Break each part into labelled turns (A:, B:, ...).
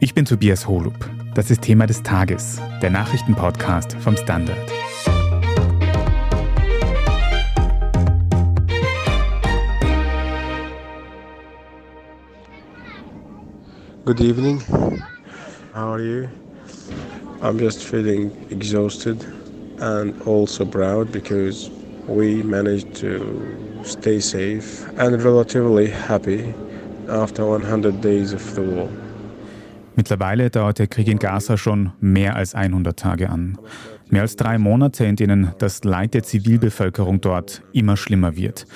A: Ich bin Tobias Holub. Das ist Thema des Tages, der Nachrichtenpodcast vom Standard.
B: Good evening. How are you? I'm just feeling exhausted and also proud because we managed to stay safe and relatively happy after 100 days of the war.
A: Mittlerweile dauert der Krieg in Gaza schon mehr als 100 Tage an. Mehr als drei Monate, in denen das Leid der Zivilbevölkerung dort immer schlimmer wird.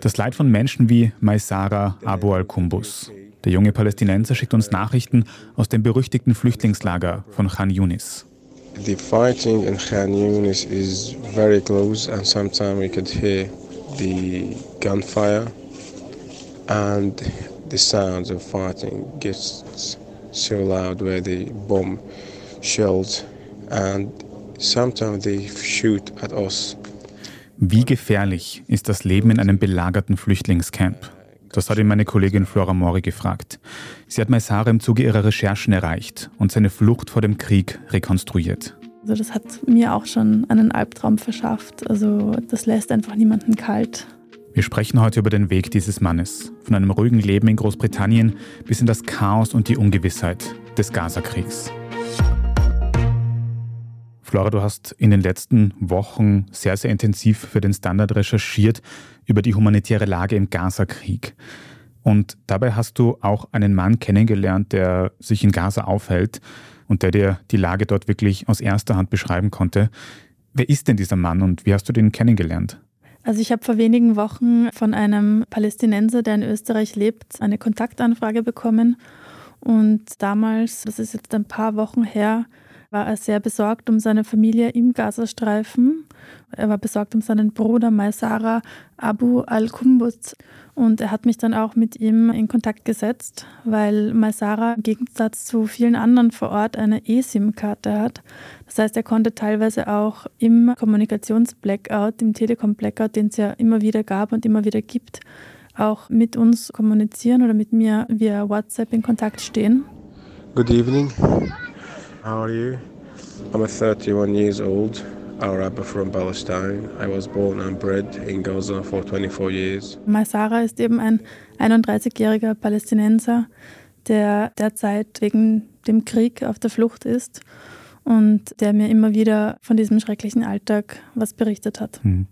A: Das Leid von Menschen wie Maisara Abu al-Kumbus. Der junge Palästinenser schickt uns Nachrichten aus dem berüchtigten Flüchtlingslager von Khan Yunis.
B: The fighting in Khan Yunis is very close and sometimes we could hear the gunfire and the sounds of fighting gets so loud where they bomb shells and sometimes they shoot at us.
A: Wie gefährlich ist das Leben in einem belagerten Flüchtlingscamp? Das hat ihn meine Kollegin Flora Mori gefragt. Sie hat Maisara im Zuge ihrer Recherchen erreicht und seine Flucht vor dem Krieg rekonstruiert.
C: Also das hat mir auch schon einen Albtraum verschafft. Also das lässt einfach niemanden kalt.
A: Wir sprechen heute über den Weg dieses Mannes, von einem ruhigen Leben in Großbritannien bis in das Chaos und die Ungewissheit des Gazakriegs. Flora, du hast in den letzten Wochen sehr, sehr intensiv für den Standard recherchiert über die humanitäre Lage im Gazakrieg. Und dabei hast du auch einen Mann kennengelernt, der sich in Gaza aufhält und der dir die Lage dort wirklich aus erster Hand beschreiben konnte. Wer ist denn dieser Mann und wie hast du den kennengelernt?
C: Also ich habe vor wenigen Wochen von einem Palästinenser, der in Österreich lebt, eine Kontaktanfrage bekommen. Und damals, das ist jetzt ein paar Wochen her, war er sehr besorgt um seine Familie im Gazastreifen. Er war besorgt um seinen Bruder Maisara Abu al-Kumbuz. Und er hat mich dann auch mit ihm in Kontakt gesetzt, weil Maisara im Gegensatz zu vielen anderen vor Ort eine eSIM-Karte hat. Das heißt, er konnte teilweise auch im Kommunikationsblackout, im Telekom-Blackout, den es ja immer wieder gab und immer wieder gibt, auch mit uns kommunizieren oder mit mir via WhatsApp in Kontakt stehen.
B: Good evening. How are you? I'm 31 years old. Arab from Palestine. I was born and bred in Gaza for 24 years.
C: Maisara ist eben ein 31-jähriger Palästinenser, der derzeit wegen dem Krieg auf der Flucht ist und der mir immer wieder von diesem schrecklichen Alltag was berichtet hat. Hm.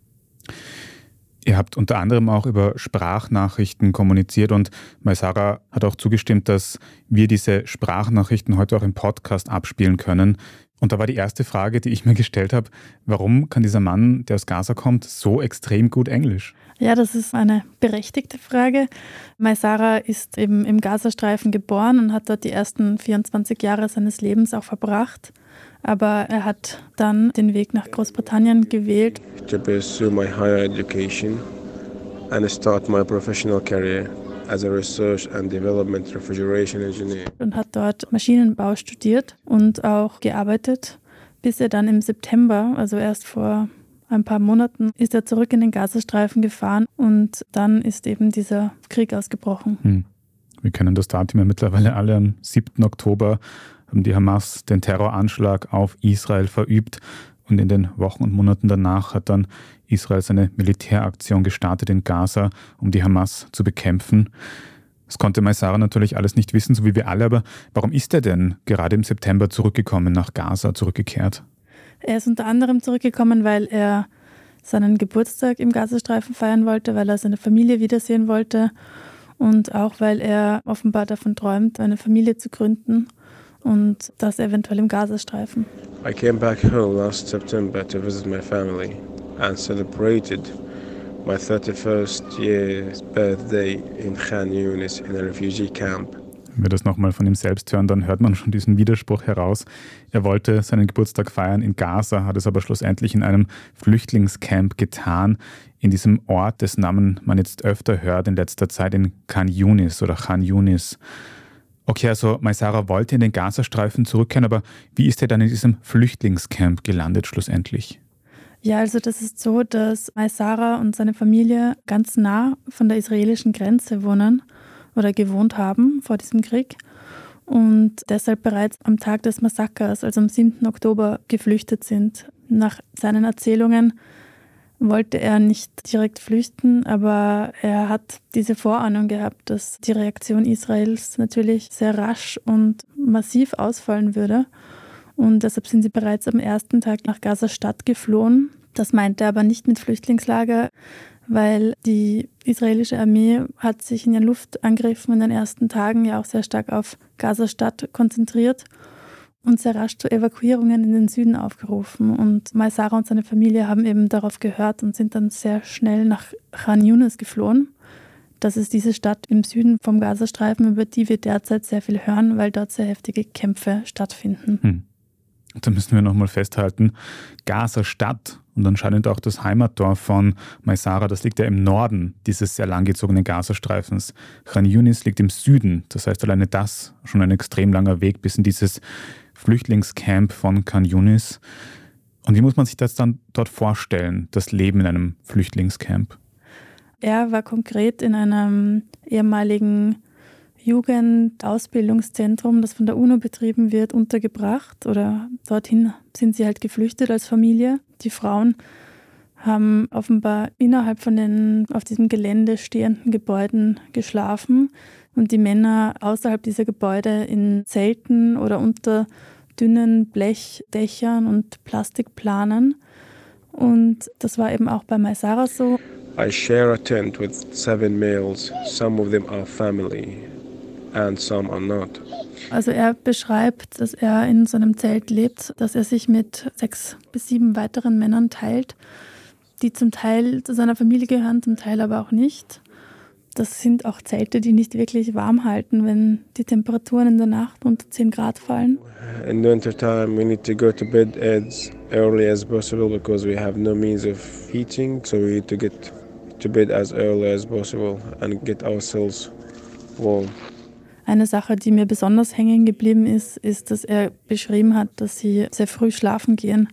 A: Ihr habt unter anderem auch über Sprachnachrichten kommuniziert und Maisara hat auch zugestimmt, dass wir diese Sprachnachrichten heute auch im Podcast abspielen können. Und da war die erste Frage, die ich mir gestellt habe, warum kann dieser Mann, der aus Gaza kommt, so extrem gut Englisch?
C: Ja, das ist eine berechtigte Frage. Maisara ist eben im Gazastreifen geboren und hat dort die ersten 24 Jahre seines Lebens auch verbracht. Aber er hat dann den Weg nach Großbritannien gewählt.
B: To pursue my higher education and start my professional career as a research and development refrigeration engineer.
C: Und hat dort Maschinenbau studiert und auch gearbeitet, bis er dann im September, also erst vor ein paar Monaten, ist er zurück in den Gazastreifen gefahren und dann ist eben dieser Krieg ausgebrochen. Hm.
A: Wir kennen das Datum ja mittlerweile alle. Am 7. Oktober haben die Hamas den Terroranschlag auf Israel verübt. Und in den Wochen und Monaten danach hat dann Israel seine Militäraktion gestartet in Gaza, um die Hamas zu bekämpfen. Das konnte Maisara natürlich alles nicht wissen, so wie wir alle, aber warum ist er denn gerade im September zurückgekommen nach Gaza, zurückgekehrt?
C: Er ist unter anderem zurückgekommen, weil er seinen Geburtstag im Gazastreifen feiern wollte, weil er seine Familie wiedersehen wollte und auch weil er offenbar davon träumt, eine Familie zu gründen und das eventuell im Gazastreifen.
B: I came back home last September to visit my family and celebrated my 31st year's birthday in Khan Yunis in a refugee camp.
A: Wenn wir das nochmal von ihm selbst hören, dann hört man schon diesen Widerspruch heraus. Er wollte seinen Geburtstag feiern in Gaza, hat es aber schlussendlich in einem Flüchtlingscamp getan, in diesem Ort, dessen Namen man jetzt öfter hört in letzter Zeit, in Khan Yunis oder Khan Yunis. Okay, also Maisara wollte in den Gazastreifen zurückkehren, aber wie ist er dann in diesem Flüchtlingscamp gelandet schlussendlich?
C: Ja, also das ist so, dass Maisara und seine Familie ganz nah von der israelischen Grenze wohnen oder gewohnt haben vor diesem Krieg. und deshalb bereits am Tag des Massakers, also am 7. Oktober, geflüchtet sind. Nach seinen Erzählungen wollte er nicht direkt flüchten, aber er hat diese Vorahnung gehabt, dass die Reaktion Israels natürlich sehr rasch und massiv ausfallen würde. Und deshalb sind sie bereits am ersten Tag nach Gaza-Stadt geflohen. Das meinte er aber nicht mit Flüchtlingslager, weil die israelische Armee hat sich in den Luftangriffen in den ersten Tagen ja auch sehr stark auf Gaza-Stadt konzentriert und sehr rasch zu Evakuierungen in den Süden aufgerufen. Und Maisara und seine Familie haben eben darauf gehört und sind dann sehr schnell nach Khan Yunis geflohen. Das ist diese Stadt im Süden vom Gazastreifen, über die wir derzeit sehr viel hören, weil dort sehr heftige Kämpfe stattfinden. Hm.
A: Da müssen wir nochmal festhalten, Gaza-Stadt und anscheinend auch das Heimatdorf von Maisara, das liegt ja im Norden dieses sehr langgezogenen Gazastreifens. Khan Yunis liegt im Süden, das heißt alleine das schon ein extrem langer Weg bis in dieses Flüchtlingscamp von Khan Yunis. Und wie muss man sich das dann dort vorstellen, das Leben in einem Flüchtlingscamp?
C: Er war konkret in einem ehemaligen Jugendausbildungszentrum, das von der UNO betrieben wird, untergebracht oder dorthin sind sie halt geflüchtet als Familie. Die Frauen haben offenbar innerhalb von den auf diesem Gelände stehenden Gebäuden geschlafen und die Männer außerhalb dieser Gebäude in Zelten oder unter dünnen Blechdächern und Plastikplanen. Und das war eben auch bei Maisara so.
B: I share a tent with seven males. Some of them are family and some are not.
C: Also er beschreibt, dass er in so einem Zelt lebt, dass er sich mit sechs bis sieben weiteren Männern teilt, die zum Teil zu seiner Familie gehören, zum Teil aber auch nicht. Das sind auch Zelte, die nicht wirklich warm halten, wenn die Temperaturen in der Nacht unter 10 Grad fallen.
B: In winter time we need to go to bed as early as possible because we have no means of heating, so we need to get to bed as early as possible and get ourselves warm.
C: Eine Sache, die mir besonders hängen geblieben ist, ist, dass er beschrieben hat, dass sie sehr früh schlafen gehen,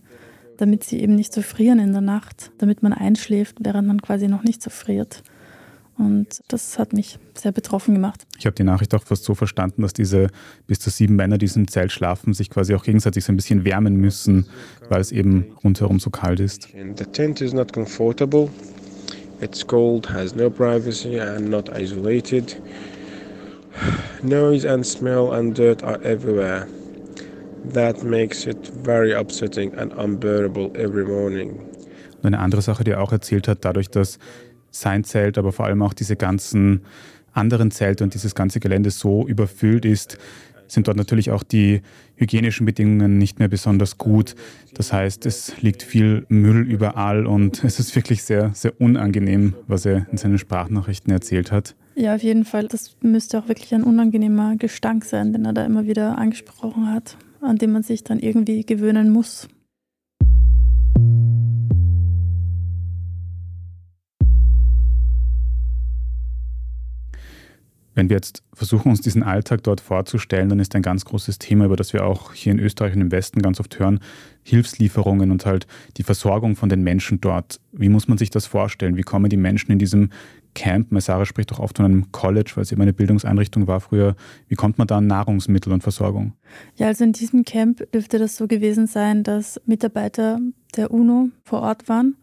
C: damit sie eben nicht so frieren in der Nacht, damit man einschläft, während man quasi noch nicht so friert. Und das hat mich sehr betroffen gemacht.
A: Ich habe die Nachricht auch fast so verstanden, dass diese bis zu sieben Männer, die im Zelt schlafen, sich quasi auch gegenseitig so ein bisschen wärmen müssen, weil es eben rundherum so kalt ist.
B: The tent is not comfortable. It's cold, has no privacy and not isolated. Noise and smell and dirt are everywhere. That makes it very upsetting and unbearable every morning.
A: Und eine andere Sache, die er auch erzählt hat, dadurch, dass sein Zelt, aber vor allem auch diese ganzen anderen Zelte und dieses ganze Gelände so überfüllt ist, sind dort natürlich auch die hygienischen Bedingungen nicht mehr besonders gut. Das heißt, es liegt viel Müll überall und es ist wirklich sehr, sehr unangenehm, was er in seinen Sprachnachrichten erzählt hat.
C: Ja, auf jeden Fall. Das müsste auch wirklich ein unangenehmer Gestank sein, den er da immer wieder angesprochen hat, an dem man sich dann irgendwie gewöhnen muss.
A: Wenn wir jetzt versuchen, uns diesen Alltag dort vorzustellen, dann ist ein ganz großes Thema, über das wir auch hier in Österreich und im Westen ganz oft hören, Hilfslieferungen und halt die Versorgung von den Menschen dort. Wie muss man sich das vorstellen? Wie kommen die Menschen in diesem Camp? Messara spricht doch oft von einem College, weil es eben eine Bildungseinrichtung war früher. Wie kommt man da an Nahrungsmittel und Versorgung?
C: Ja, also in diesem Camp dürfte das so gewesen sein, dass Mitarbeiter der UNO vor Ort waren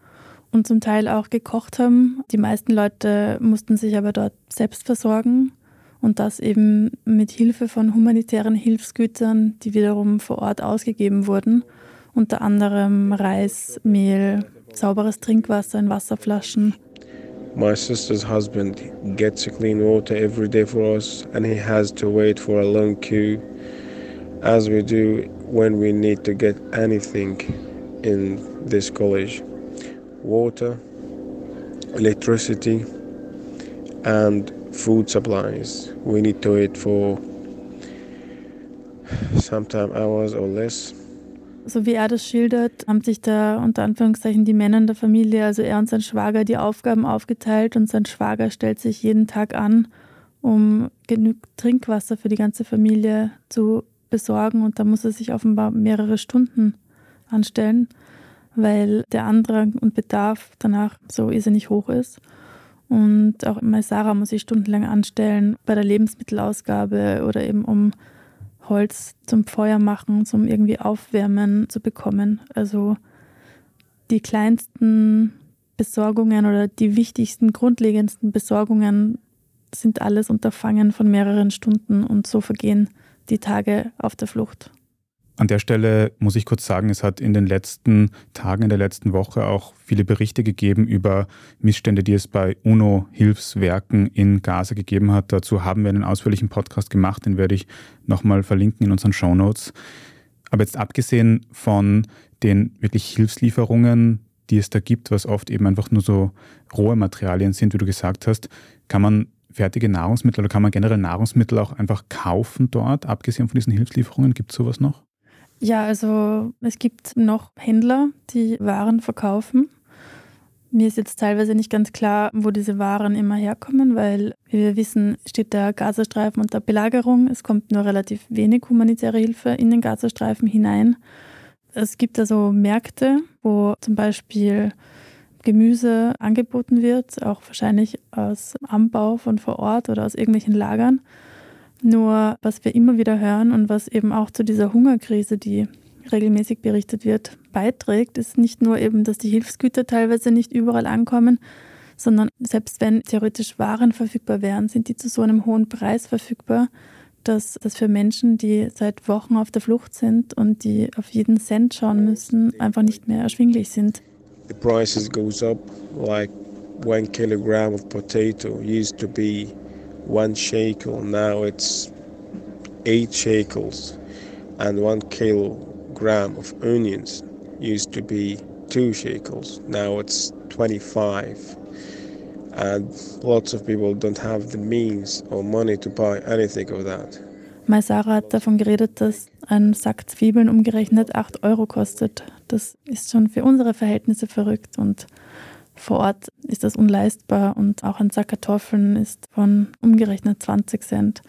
C: und zum Teil auch gekocht haben. Die meisten Leute mussten sich aber dort selbst versorgen und das eben mit Hilfe von humanitären Hilfsgütern, die wiederum vor Ort ausgegeben wurden, unter anderem Reis, Mehl, sauberes Trinkwasser in Wasserflaschen.
B: My sister's husband gets clean water every day for us and he has to wait for a long queue as we do when we need to get anything in this college. Water, electricity and food supplies. We need to wait for sometime hours or less.
C: So wie er das schildert, haben sich da unter Anführungszeichen die Männer in der Familie, also er und sein Schwager, die Aufgaben aufgeteilt und sein Schwager stellt sich jeden Tag an, um genug Trinkwasser für die ganze Familie zu besorgen und da muss er sich offenbar mehrere Stunden anstellen, weil der Andrang und Bedarf danach so irrsinnig hoch ist. Und auch Sarah muss ich stundenlang anstellen bei der Lebensmittelausgabe oder eben um Holz zum Feuer machen, zum irgendwie Aufwärmen zu bekommen. Also die kleinsten Besorgungen oder die wichtigsten, grundlegendsten Besorgungen sind alles Unterfangen von mehreren Stunden und so vergehen die Tage auf der Flucht.
A: An der Stelle muss ich kurz sagen, es hat in den letzten Tagen, in der letzten Woche auch viele Berichte gegeben über Missstände, die es bei UNO-Hilfswerken in Gaza gegeben hat. Dazu haben wir einen ausführlichen Podcast gemacht, den werde ich nochmal verlinken in unseren Show Notes. Aber jetzt abgesehen von den wirklich Hilfslieferungen, die es da gibt, was oft eben einfach nur so rohe Materialien sind, wie du gesagt hast, kann man fertige Nahrungsmittel oder kann man generell Nahrungsmittel auch einfach kaufen dort, abgesehen von diesen Hilfslieferungen? Gibt es sowas noch?
C: Ja, also es gibt noch Händler, die Waren verkaufen. Mir ist jetzt teilweise nicht ganz klar, wo diese Waren immer herkommen, weil, wie wir wissen, steht der Gazastreifen unter Belagerung. Es kommt nur relativ wenig humanitäre Hilfe in den Gazastreifen hinein. Es gibt also Märkte, wo zum Beispiel Gemüse angeboten wird, auch wahrscheinlich aus Anbau von vor Ort oder aus irgendwelchen Lagern. Nur was wir immer wieder hören und was eben auch zu dieser Hungerkrise, die regelmäßig berichtet wird, beiträgt, ist nicht nur eben, dass die Hilfsgüter teilweise nicht überall ankommen, sondern selbst wenn theoretisch Waren verfügbar wären, sind die zu so einem hohen Preis verfügbar, dass das für Menschen, die seit Wochen auf der Flucht sind und die auf jeden Cent schauen müssen, einfach nicht mehr erschwinglich sind.
B: The prices goes up like one kilogram of potato used to be one shekel. Now it's eight shekels, and one kilogram of onions used to be two shekels. Now it's 25. And lots of people don't have the means or money to buy anything of that.
C: Maisara hat davon geredet, dass ein Sack Zwiebeln umgerechnet 8 Euro kostet. Das ist schon für unsere Verhältnisse verrückt und vor Ort ist das unleistbar und auch ein Sack Kartoffeln ist von umgerechnet 20 Cent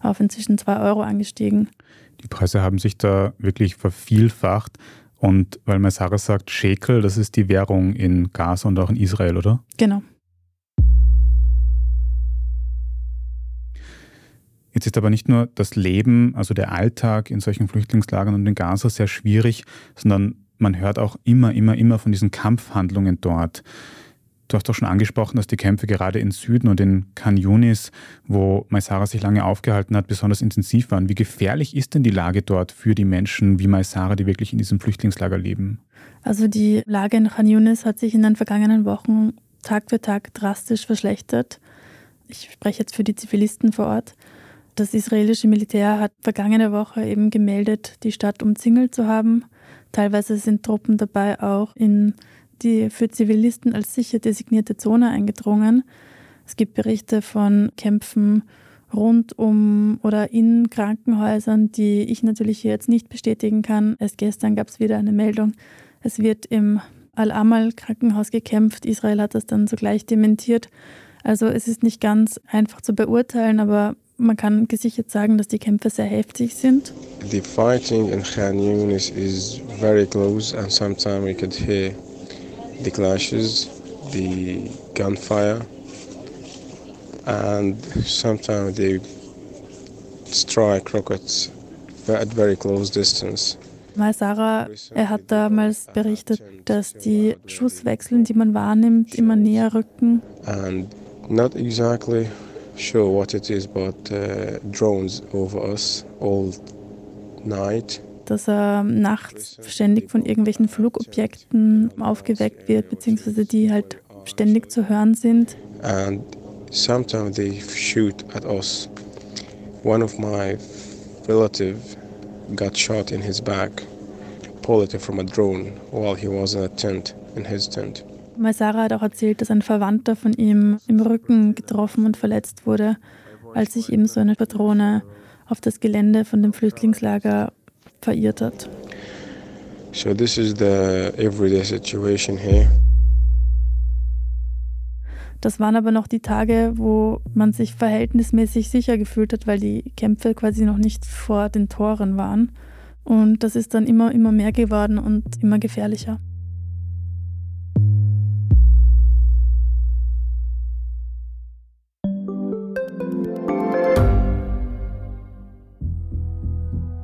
C: auf inzwischen 2 Euro angestiegen.
A: Die Preise haben sich da wirklich vervielfacht. Und weil Sarah sagt, Shekel, das ist die Währung in Gaza und auch in Israel, oder?
C: Genau.
A: Jetzt ist aber nicht nur das Leben, also der Alltag in solchen Flüchtlingslagern und in Gaza sehr schwierig, sondern man hört auch immer, immer, immer von diesen Kampfhandlungen dort. Du hast doch schon angesprochen, dass die Kämpfe gerade in Süden und in Khan Yunis, wo Maisara sich lange aufgehalten hat, besonders intensiv waren. Wie gefährlich ist denn die Lage dort für die Menschen wie Maisara, die wirklich in diesem Flüchtlingslager leben?
C: Also die Lage in Khan Yunis hat sich in den vergangenen Wochen Tag für Tag drastisch verschlechtert. Ich spreche jetzt für die Zivilisten vor Ort. Das israelische Militär hat vergangene Woche eben gemeldet, die Stadt umzingelt zu haben. Teilweise sind Truppen dabei auch in die für Zivilisten als sicher designierte Zone eingedrungen. Es gibt Berichte von Kämpfen rund um oder in Krankenhäusern, die ich natürlich jetzt nicht bestätigen kann. Erst gestern gab es wieder eine Meldung, es wird im Al-Amal-Krankenhaus gekämpft. Israel hat das dann sogleich dementiert. Also es ist nicht ganz einfach zu beurteilen, aber man kann gesichert sagen, dass die Kämpfe sehr heftig sind.
B: The fighting in Khan Yunis is very close and sometimes we could hear the clashes, the gunfire and sometimes they strike rockets at very close distance.
C: Mal Sarah, er hat damals berichtet, dass die Schusswechseln, die man wahrnimmt, immer näher rücken.
B: And not exactly sure what it is, but uh, drones over us all night.
C: Dass er nachts ständig von irgendwelchen Flugobjekten aufgeweckt wird, beziehungsweise die halt ständig zu hören sind.
B: And sometimes they shoot at us. One of my relative got shot in his back, pulled it from a drone while he was in a tent, in his tent.
C: Maisara hat auch erzählt, dass ein Verwandter von ihm im Rücken getroffen und verletzt wurde, als sich eben so eine Patrone auf das Gelände von dem Flüchtlingslager verirrt hat.
B: So this is the everyday situation here.
C: Das waren aber noch die Tage, wo man sich verhältnismäßig sicher gefühlt hat, weil die Kämpfe quasi noch nicht vor den Toren waren. Und das ist dann immer, immer mehr geworden und immer gefährlicher.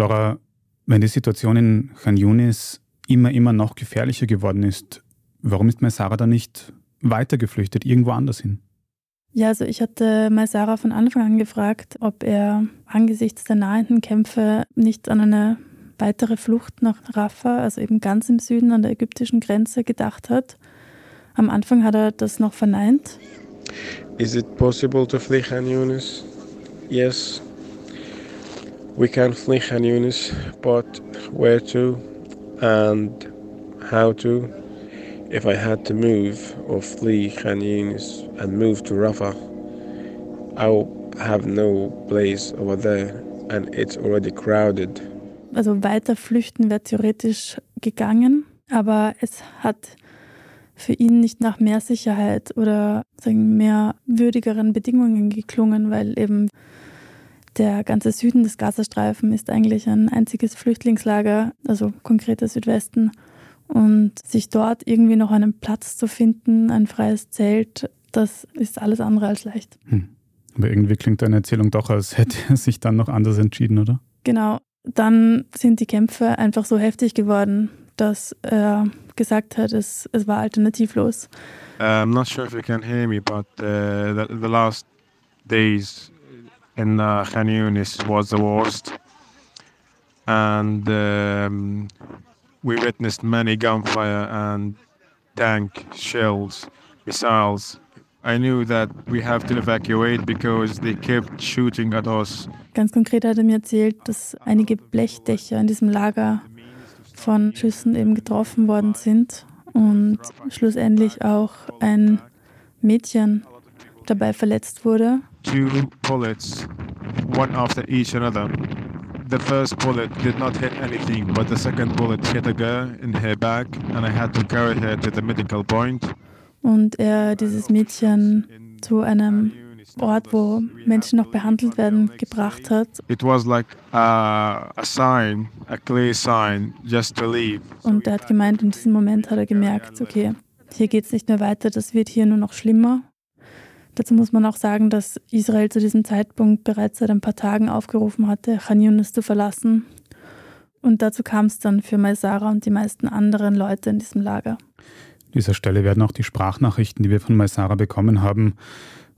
A: Flora, wenn die Situation in Khan Yunis immer, immer noch gefährlicher geworden ist, warum ist Maisara da nicht weitergeflüchtet, irgendwo anders hin?
C: Ja, also ich hatte Maisara von Anfang an gefragt, ob er angesichts der nahenden Kämpfe nicht an eine weitere Flucht nach Rafah, also eben ganz im Süden an der ägyptischen Grenze, gedacht hat. Am Anfang hat er das noch verneint.
D: Is it possible to flee Khan Yunis? Yes. We can flee Khan Yunis, but where to and how to? If I had to move or flee Khan Yunis and move to Rafah, I will have no place over there and it's already crowded
C: also weiter flüchten wäre theoretisch gegangen, aber es hat für ihn nicht nach mehr Sicherheit oder sagen, mehr würdigeren Bedingungen geklungen, weil eben der ganze Süden des Gazastreifen ist eigentlich ein einziges Flüchtlingslager, also konkret der Südwesten. Und sich dort irgendwie noch einen Platz zu finden, ein freies Zelt, das ist alles andere als leicht. Hm.
A: Aber irgendwie klingt deine Erzählung doch, als hätte er sich dann noch anders entschieden, oder?
C: Genau. Dann sind die Kämpfe einfach so heftig geworden, dass er gesagt hat, es, es war alternativlos.
D: Uh, I'm not sure if you can hear me, but uh, the, the last days in uh, Khan Yunis was the worst. And um, we witnessed many gunfire and tank shells, missiles I knew that we have to evacuate because they kept shooting at us.
C: Ganz konkret hat er mir erzählt, dass einige Blechdächer in diesem Lager von Schüssen eben getroffen worden sind und schlussendlich auch ein Mädchen dabei verletzt wurde.
D: Two bullets, one after each another. The first bullet did not hit anything, but the second bullet hit a girl in her back and I had to carry her to the medical point
C: und er dieses Mädchen zu einem Ort, wo Menschen noch behandelt werden, gebracht hat.
D: It was like a, a sign, a clear sign, just to leave.
C: Und er hat gemeint, in diesem Moment hat er gemerkt, okay, hier geht es nicht mehr weiter, das wird hier nur noch schlimmer. Dazu muss man auch sagen, dass Israel zu diesem Zeitpunkt bereits seit ein paar Tagen aufgerufen hatte, Khan Yunis zu verlassen. Und dazu kam es dann für Maisara und die meisten anderen Leute in diesem Lager
A: dieser Stelle werden auch die Sprachnachrichten, die wir von Maisara bekommen haben,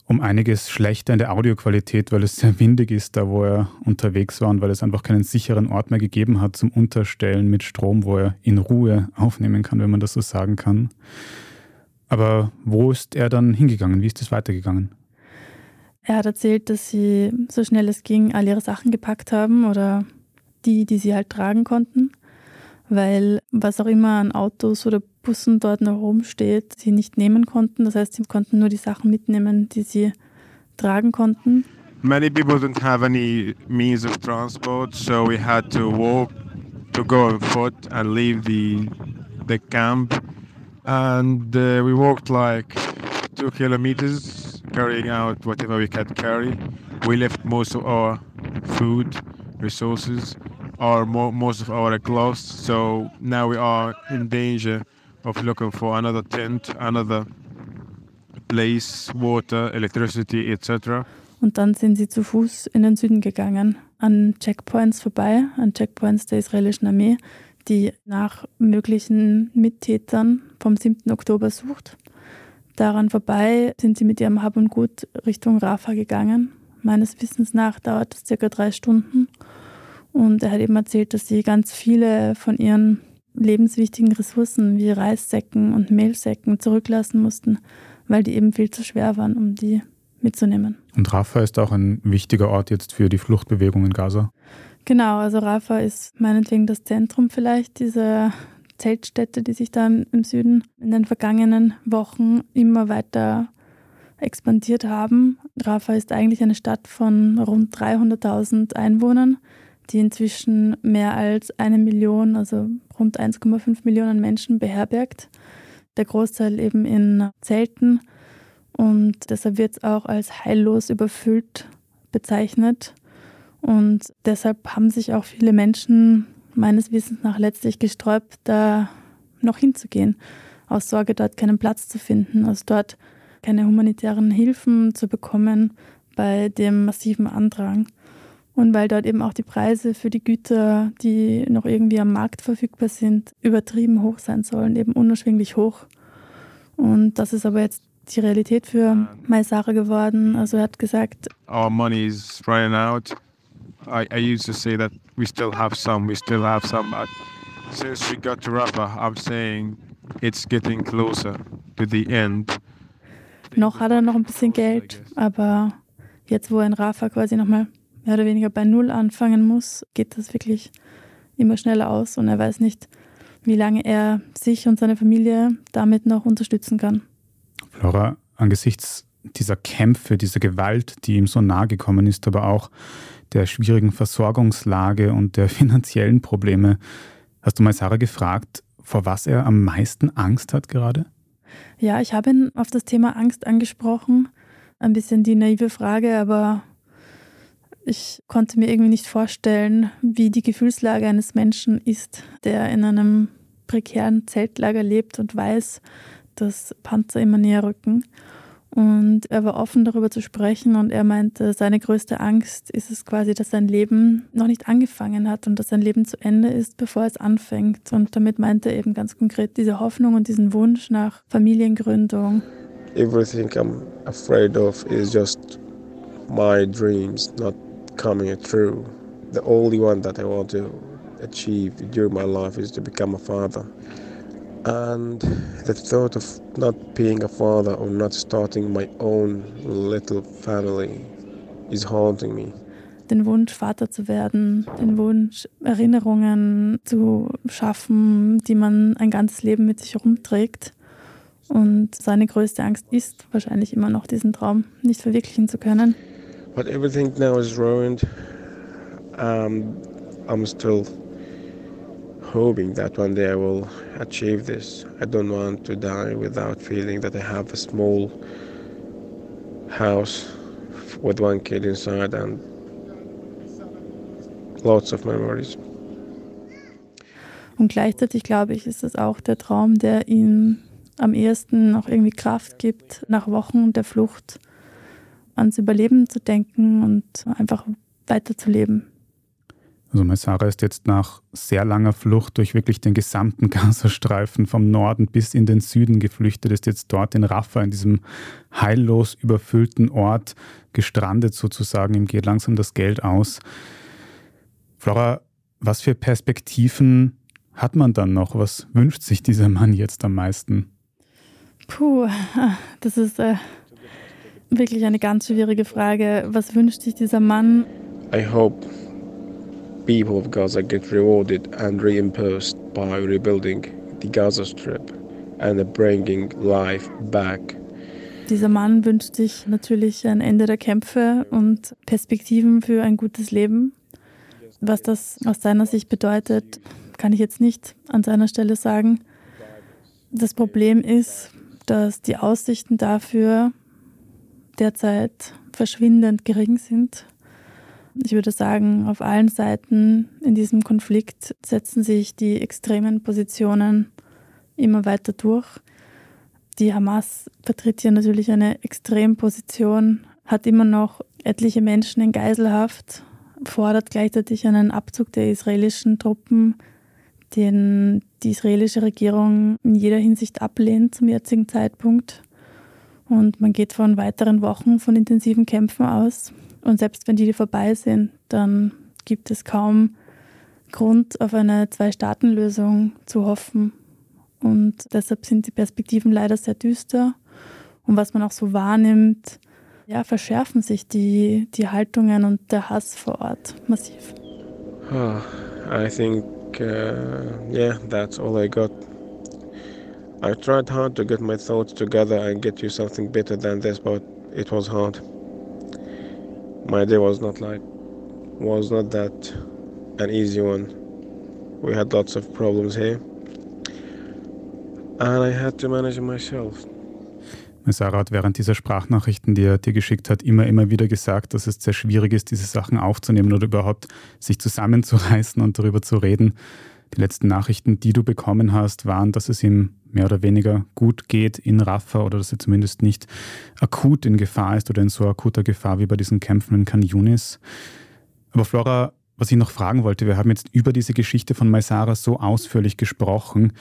A: um einiges schlechter in der Audioqualität, weil es sehr windig ist, da wo er unterwegs war und weil es einfach keinen sicheren Ort mehr gegeben hat zum Unterstellen mit Strom, wo er in Ruhe aufnehmen kann, wenn man das so sagen kann. Aber wo ist er dann hingegangen? Wie ist es weitergegangen?
C: Er hat erzählt, dass sie so schnell es ging all ihre Sachen gepackt haben oder die, die sie halt tragen konnten weil was auch immer an Autos oder Bussen dort noch rumsteht, sie nicht nehmen konnten. Das heißt, sie konnten nur die Sachen mitnehmen, die sie tragen konnten.
D: Many people don't have any means of transport, so we had to walk to go on foot and leave the the camp. And uh, we walked like two kilometers, carrying out whatever we could carry. We left most of our food resources our most of our clothes. So now we are in danger of looking for another tent, another place, water, electricity, etc.
C: Und dann sind sie zu Fuß in den Süden gegangen, an Checkpoints vorbei, an Checkpoints der israelischen Armee, die nach möglichen Mittätern vom 7. Oktober sucht. Daran vorbei sind sie mit ihrem Hab und Gut Richtung Rafah gegangen, Meines Wissens nach dauert das circa drei Stunden. Und er hat eben erzählt, dass sie ganz viele von ihren lebenswichtigen Ressourcen wie Reissäcken und Mehlsäcken zurücklassen mussten, weil die eben viel zu schwer waren, um die mitzunehmen.
A: Und Rafah ist auch ein wichtiger Ort jetzt für die Fluchtbewegung in Gaza.
C: Genau, also Rafah ist meinetwegen das Zentrum vielleicht dieser Zeltstädte, die sich da im Süden in den vergangenen Wochen immer weiter expandiert haben. Rafah ist eigentlich eine Stadt von rund 300.000 Einwohnern, die inzwischen mehr als eine Million, also rund 1,5 Millionen Menschen beherbergt. Der Großteil eben in Zelten und deshalb wird es auch als heillos überfüllt bezeichnet. Und deshalb haben sich auch viele Menschen meines Wissens nach letztlich gesträubt, da noch hinzugehen, aus Sorge, dort keinen Platz zu finden, aus dort keine humanitären Hilfen zu bekommen bei dem massiven Andrang. Und weil dort eben auch die Preise für die Güter, die noch irgendwie am Markt verfügbar sind, übertrieben hoch sein sollen, eben unerschwinglich hoch. Und das ist aber jetzt die Realität für Maisara geworden. Also er hat gesagt,
B: Our money is running out. I, I used to say that we still have some, we still have some. But since we got to Rafah, I'm saying it's getting closer to the end.
C: Noch hat er noch ein bisschen Geld, aber jetzt, wo er in Rafah quasi nochmal mehr oder weniger bei Null anfangen muss, geht das wirklich immer schneller aus und er weiß nicht, wie lange er sich und seine Familie damit noch unterstützen kann.
A: Flora, angesichts dieser Kämpfe, dieser Gewalt, die ihm so nahe gekommen ist, aber auch der schwierigen Versorgungslage und der finanziellen Probleme, hast du mal Sarah gefragt, vor was er am meisten Angst hat gerade?
C: Ja, ich habe ihn auf das Thema Angst angesprochen. Ein bisschen die naive Frage, aber ich konnte mir irgendwie nicht vorstellen, wie die Gefühlslage eines Menschen ist, der in einem prekären Zeltlager lebt und weiß, dass Panzer immer näher rücken. Und er war offen darüber zu sprechen und er meinte, seine größte Angst ist es quasi, dass sein Leben noch nicht angefangen hat und dass sein Leben zu Ende ist, bevor es anfängt. Und damit meinte er eben ganz konkret diese Hoffnung und diesen Wunsch nach Familiengründung.
B: Everything I'm afraid of is just my dreams not coming true. The only one that I want to achieve during my life is to become a father. And the thought of not being a father or not starting my own little family is haunting me.
C: Den Wunsch, Vater zu werden, den Wunsch, Erinnerungen zu schaffen, die man ein ganzes Leben mit sich herumträgt. Und seine größte Angst ist wahrscheinlich immer noch, diesen Traum nicht verwirklichen zu können.
B: But everything now is ruined. Um, I'm still hoping that one day I will achieve this. I don't want to die without feeling that I have a small house with one kid inside and lots of memories.
C: Und gleichzeitig glaube ich, ist es auch der Traum, der ihm am ehesten noch irgendwie Kraft gibt, nach Wochen der Flucht ans Überleben zu denken und einfach weiterzuleben.
A: Also Maisara ist jetzt nach sehr langer Flucht durch wirklich den gesamten Gazastreifen vom Norden bis in den Süden geflüchtet, ist jetzt dort in Rafah, in diesem heillos überfüllten Ort, gestrandet sozusagen. Ihm geht langsam das Geld aus. Flora, was für Perspektiven hat man dann noch? Was wünscht sich dieser Mann jetzt am meisten?
C: Puh, das ist äh, wirklich eine ganz schwierige Frage. Was wünscht sich dieser Mann?
B: I hope people of Gaza get rewarded and reimbursed by rebuilding the Gaza Strip and bringing life back.
C: Dieser Mann wünscht sich natürlich ein Ende der Kämpfe und Perspektiven für ein gutes Leben. Was das aus seiner Sicht bedeutet, kann ich jetzt nicht an seiner Stelle sagen. Das Problem ist, dass die Aussichten dafür derzeit verschwindend gering sind. Ich würde sagen, auf allen Seiten in diesem Konflikt setzen sich die extremen Positionen immer weiter durch. Die Hamas vertritt hier natürlich eine Extremposition, hat immer noch etliche Menschen in Geiselhaft, fordert gleichzeitig einen Abzug der israelischen Truppen, den die israelische Regierung in jeder Hinsicht ablehnt zum jetzigen Zeitpunkt. Und man geht von weiteren Wochen von intensiven Kämpfen aus. Und selbst wenn die vorbei sind, dann gibt es kaum Grund, auf eine Zwei-Staaten-Lösung zu hoffen. Und deshalb sind die Perspektiven leider sehr düster. Und was man auch so wahrnimmt, ja, verschärfen sich die, die Haltungen und der Hass vor Ort massiv.
B: Oh, I think, uh, yeah, that's all I got. I tried hard to get my thoughts together and get you something better than this, but it was hard. My day was not like, was not that an easy one. We had lots of problems here, and I had to manage myself.
A: Sarah hat während dieser Sprachnachrichten, die er dir geschickt hat, immer, immer wieder gesagt, dass es sehr schwierig ist, diese Sachen aufzunehmen oder überhaupt sich zusammenzureißen und darüber zu reden. Die letzten Nachrichten, die du bekommen hast, waren, dass es ihm mehr oder weniger gut geht in Rafah oder dass er zumindest nicht akut in Gefahr ist oder in so akuter Gefahr wie bei diesen Kämpfen in Khan Yunis. Aber Flora, was ich noch fragen wollte, wir haben jetzt über diese Geschichte von Maisara so ausführlich gesprochen,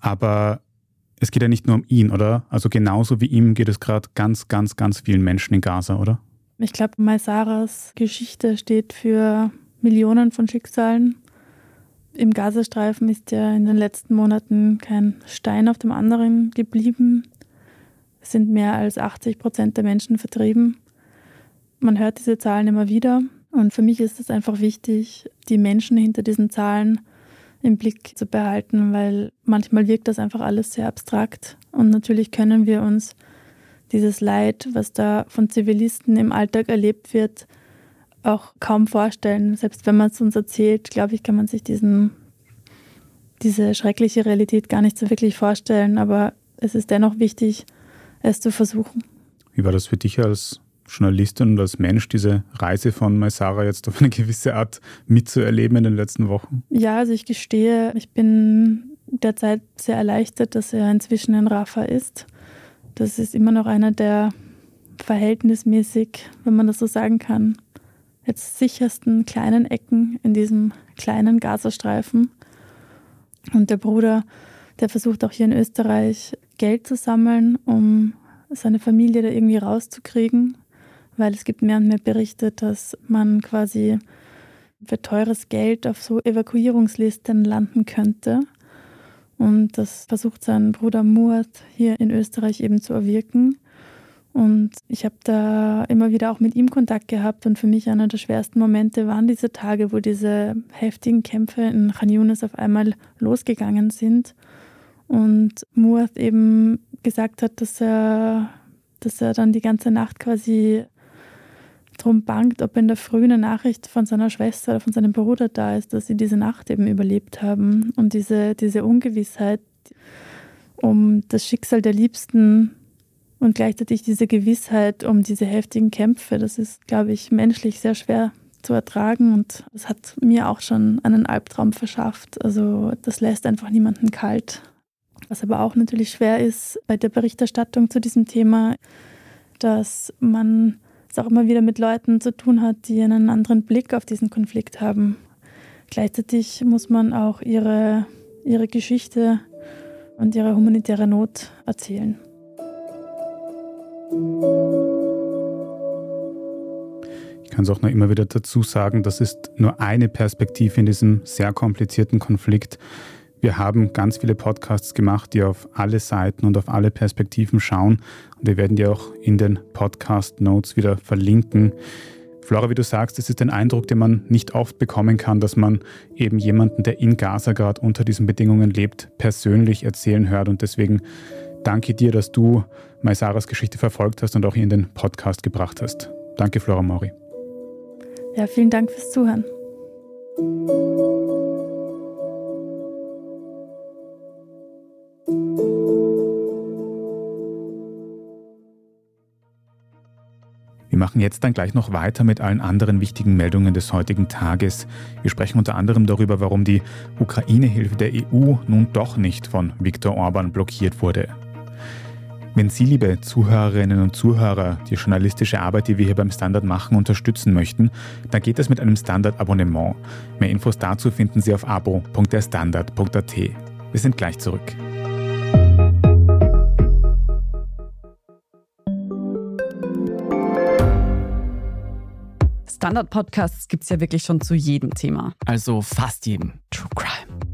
A: aber es geht ja nicht nur um ihn, oder? Also genauso wie ihm geht es gerade ganz, ganz, ganz vielen Menschen in Gaza, oder?
C: Ich glaube, Maisaras Geschichte steht für Millionen von Schicksalen. Im Gazastreifen ist ja in den letzten Monaten kein Stein auf dem anderen geblieben. Es sind mehr als 80 Prozent der Menschen vertrieben. Man hört diese Zahlen immer wieder. Und für mich ist es einfach wichtig, die Menschen hinter diesen Zahlen im Blick zu behalten, weil manchmal wirkt das einfach alles sehr abstrakt. Und natürlich können wir uns dieses Leid, was da von Zivilisten im Alltag erlebt wird, auch kaum vorstellen. Selbst wenn man es uns erzählt, glaube ich, kann man sich diesen, diese schreckliche Realität gar nicht so wirklich vorstellen. Aber es ist dennoch wichtig, es zu versuchen.
A: Wie war das für dich als Journalistin und als Mensch diese Reise von Maisara jetzt auf eine gewisse Art mitzuerleben in den letzten Wochen?
C: Ja, also ich gestehe, ich bin derzeit sehr erleichtert, dass er inzwischen in Rafah ist. Das ist immer noch einer der verhältnismäßig, wenn man das so sagen kann, jetzt sichersten kleinen Ecken in diesem kleinen Gazastreifen. Und der Bruder, der versucht auch hier in Österreich Geld zu sammeln, um seine Familie da irgendwie rauszukriegen weil es gibt mehr und mehr Berichte, dass man quasi für teures Geld auf so Evakuierungslisten landen könnte. Und das versucht sein Bruder Murat hier in Österreich eben zu erwirken. Und ich habe da immer wieder auch mit ihm Kontakt gehabt. Und für mich einer der schwersten Momente waren diese Tage, wo diese heftigen Kämpfe in Khan Yunis auf einmal losgegangen sind. Und Murat eben gesagt hat, dass er, dass er dann die ganze Nacht quasi drum bangt, ob in der Früh eine Nachricht von seiner Schwester oder von seinem Bruder da ist, dass sie diese Nacht eben überlebt haben. Und diese, diese Ungewissheit um das Schicksal der Liebsten und gleichzeitig diese Gewissheit um diese heftigen Kämpfe, das ist, glaube ich, menschlich sehr schwer zu ertragen und das hat mir auch schon einen Albtraum verschafft. Also das lässt einfach niemanden kalt. Was aber auch natürlich schwer ist bei der Berichterstattung zu diesem Thema, dass man es auch immer wieder mit Leuten zu tun hat, die einen anderen Blick auf diesen Konflikt haben. Gleichzeitig muss man auch ihre, ihre Geschichte und ihre humanitäre Not erzählen.
A: Ich kann es auch noch immer wieder dazu sagen, das ist nur eine Perspektive in diesem sehr komplizierten Konflikt. Wir haben ganz viele Podcasts gemacht, die auf alle Seiten und auf alle Perspektiven schauen. Und wir werden die auch in den Podcast-Notes wieder verlinken. Flora, wie du sagst, es ist ein Eindruck, den man nicht oft bekommen kann, dass man eben jemanden, der in Gaza gerade unter diesen Bedingungen lebt, persönlich erzählen hört. Und deswegen danke dir, dass du Maisaras Geschichte verfolgt hast und auch hier in den Podcast gebracht hast. Danke, Flora Mori.
C: Ja, vielen Dank fürs Zuhören.
A: Wir machen jetzt dann gleich noch weiter mit allen anderen wichtigen Meldungen des heutigen Tages. Wir sprechen unter anderem darüber, warum die Ukraine-Hilfe der EU nun doch nicht von Viktor Orban blockiert wurde. Wenn Sie, liebe Zuhörerinnen und Zuhörer, die journalistische Arbeit, die wir hier beim Standard machen, unterstützen möchten, dann geht das mit einem Standard-Abonnement. Mehr Infos dazu finden Sie auf abo.derstandard.at. Wir sind gleich zurück.
E: Standard-Podcasts gibt es ja wirklich schon zu jedem Thema.
F: Also fast jedem.
E: True Crime.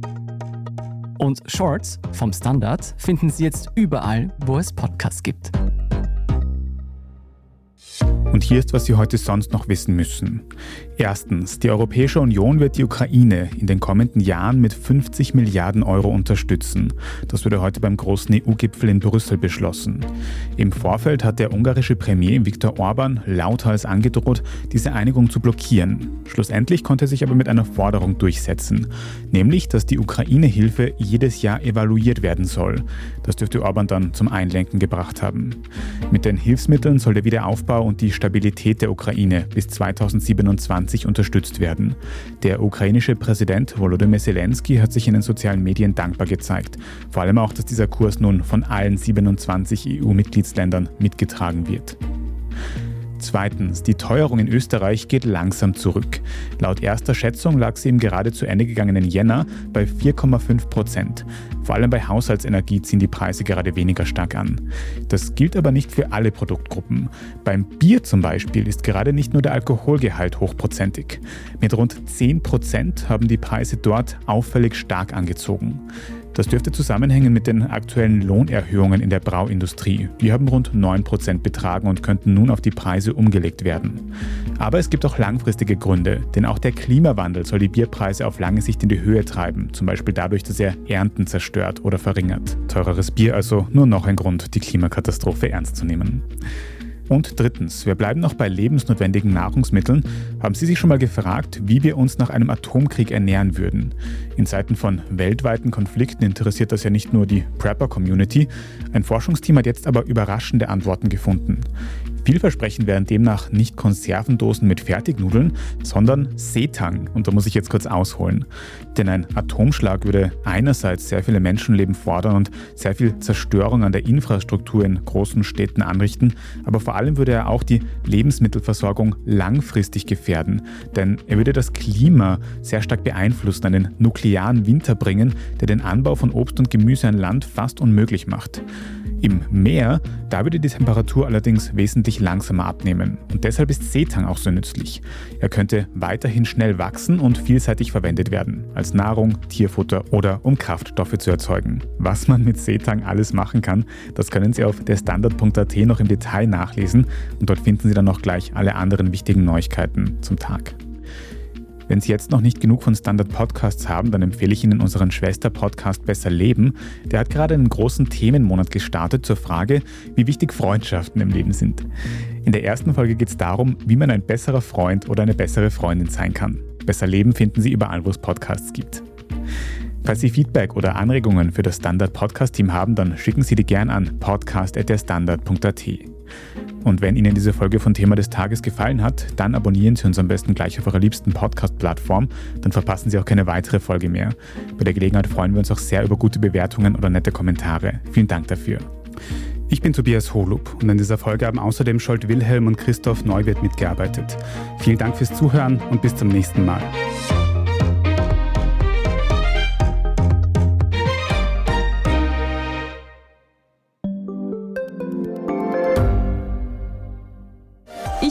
F: Und Shorts vom Standard finden Sie jetzt überall, wo es Podcasts gibt.
A: Und hier ist, was Sie heute sonst noch wissen müssen. Erstens, die Europäische Union wird die Ukraine in den kommenden Jahren mit 50 Milliarden Euro unterstützen. Das wurde heute beim großen EU-Gipfel in Brüssel beschlossen. Im Vorfeld hat der ungarische Premier Viktor Orban lauthals angedroht, diese Einigung zu blockieren. Schlussendlich konnte er sich aber mit einer Forderung durchsetzen, nämlich, dass die Ukraine-Hilfe jedes Jahr evaluiert werden soll. Das dürfte Orban dann zum Einlenken gebracht haben. Mit den Hilfsmitteln soll der Wiederaufbau und die Stabilität der Ukraine bis 2027 unterstützt werden. Der ukrainische Präsident Volodymyr Zelensky hat sich in den sozialen Medien dankbar gezeigt. Vor allem auch, dass dieser Kurs nun von allen 27 EU-Mitgliedsländern mitgetragen wird. Zweitens, die Teuerung in Österreich geht langsam zurück. Laut erster Schätzung lag sie im gerade zu Ende gegangenen Jänner bei 4,5 Prozent. Vor allem bei Haushaltsenergie ziehen die Preise gerade weniger stark an. Das gilt aber nicht für alle Produktgruppen. Beim Bier zum Beispiel ist gerade nicht nur der Alkoholgehalt hochprozentig. Mit rund 10 Prozent haben die Preise dort auffällig stark angezogen. Das dürfte zusammenhängen mit den aktuellen Lohnerhöhungen in der Brauindustrie. Die haben rund 9% betragen und könnten nun auf die Preise umgelegt werden. Aber es gibt auch langfristige Gründe, denn auch der Klimawandel soll die Bierpreise auf lange Sicht in die Höhe treiben, zum Beispiel dadurch, dass er Ernten zerstört oder verringert. Teureres Bier also nur noch ein Grund, die Klimakatastrophe ernst zu nehmen. Und drittens, wir bleiben noch bei lebensnotwendigen Nahrungsmitteln. Haben Sie sich schon mal gefragt, wie wir uns nach einem Atomkrieg ernähren würden? In Zeiten von weltweiten Konflikten interessiert das ja nicht nur die Prepper-Community. Ein Forschungsteam hat jetzt aber überraschende Antworten gefunden. Vielversprechend wären demnach nicht Konservendosen mit Fertignudeln, sondern Seetang. Und da muss ich jetzt kurz ausholen. Denn ein Atomschlag würde einerseits sehr viele Menschenleben fordern und sehr viel Zerstörung an der Infrastruktur in großen Städten anrichten, aber vor allem würde er auch die Lebensmittelversorgung langfristig gefährden. Denn er würde das Klima sehr stark beeinflussen, einen nuklearen Winter bringen, der den Anbau von Obst und Gemüse an Land fast unmöglich macht. Im Meer, da würde die Temperatur allerdings wesentlich langsamer abnehmen und deshalb ist Seetang auch so nützlich. Er könnte weiterhin schnell wachsen und vielseitig verwendet werden, als Nahrung, Tierfutter oder um Kraftstoffe zu erzeugen. Was man mit Seetang alles machen kann, das können Sie auf derstandard.at noch im Detail nachlesen und dort finden Sie dann noch gleich alle anderen wichtigen Neuigkeiten zum Tag. Wenn Sie jetzt noch nicht genug von Standard Podcasts haben, dann empfehle ich Ihnen unseren Schwester-Podcast Besser Leben. Der hat gerade einen großen Themenmonat gestartet zur Frage, wie wichtig Freundschaften im Leben sind. In der ersten Folge geht es darum, wie man ein besserer Freund oder eine bessere Freundin sein kann. Besser Leben finden Sie überall, wo es Podcasts gibt. Falls Sie Feedback oder Anregungen für das Standard Podcast Team haben, dann schicken Sie die gern an podcast.derstandard.at. Und wenn Ihnen diese Folge von Thema des Tages gefallen hat, dann abonnieren Sie uns am besten gleich auf eurer liebsten Podcast-Plattform, dann verpassen Sie auch keine weitere Folge mehr. Bei der Gelegenheit freuen wir uns auch sehr über gute Bewertungen oder nette Kommentare. Vielen Dank dafür. Ich bin Tobias Holub und an dieser Folge haben außerdem Scholt Wilhelm und Christoph Neuwirth mitgearbeitet. Vielen Dank fürs Zuhören und bis zum nächsten Mal.